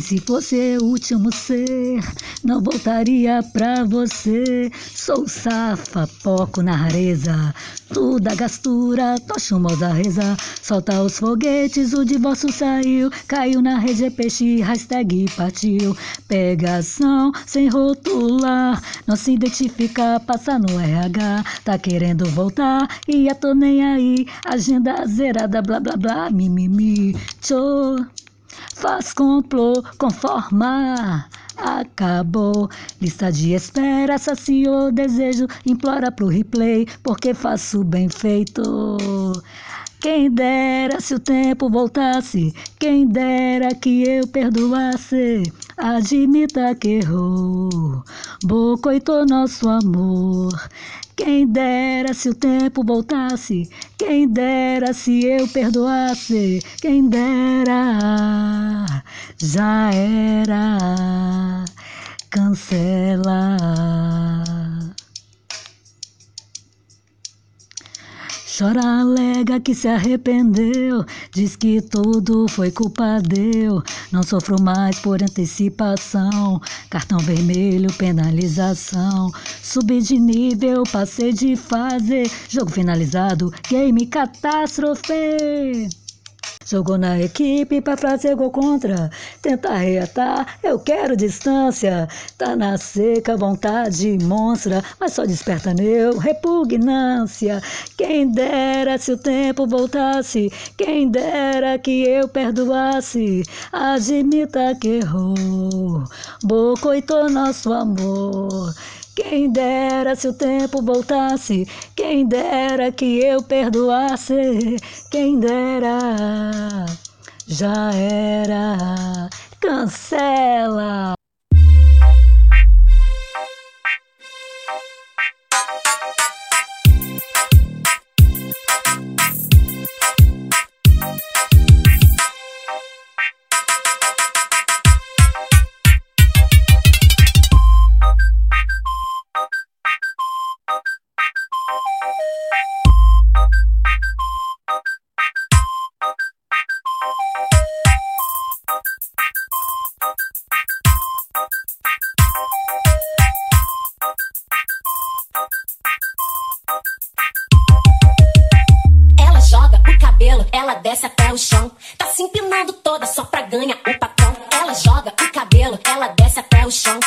Se fosse o último ser, não voltaria pra você. Sou safa, poco na rareza, tudo a gastura, tocha moda reza. Solta os foguetes, o divórcio saiu, caiu na rede, peixe, hashtag partiu. Pegação sem rotular, não se identifica, passa no RH. Tá querendo voltar e eu tô nem aí. Agenda zerada, blá blá blá, mimimi, tchô. Faz complô, conformar. Acabou, lista de espera, saciou desejo, implora pro replay, porque faço bem feito. Quem dera se o tempo voltasse, quem dera que eu perdoasse. Admita que errou, bocoitou nosso amor. Quem dera se o tempo voltasse, quem dera se eu perdoasse, quem dera, já era, cancela. Chora, alega que se arrependeu, diz que tudo foi culpa deu. Não sofro mais por antecipação, cartão vermelho, penalização. Subi de nível, passei de fase, jogo finalizado, game catástrofe. Jogou na equipe pra fazer gol contra. Tenta reatar, eu quero distância. Tá na seca, vontade monstra, mas só desperta meu repugnância. Quem dera se o tempo voltasse, quem dera que eu perdoasse. Admita que errou, bocoitou nosso amor. Quem dera se o tempo voltasse, quem dera que eu perdoasse, quem dera, já era, cancela. Ela desce até o chão. Tá se empinando toda só pra ganhar o patrão. Ela joga o cabelo, ela desce até o chão.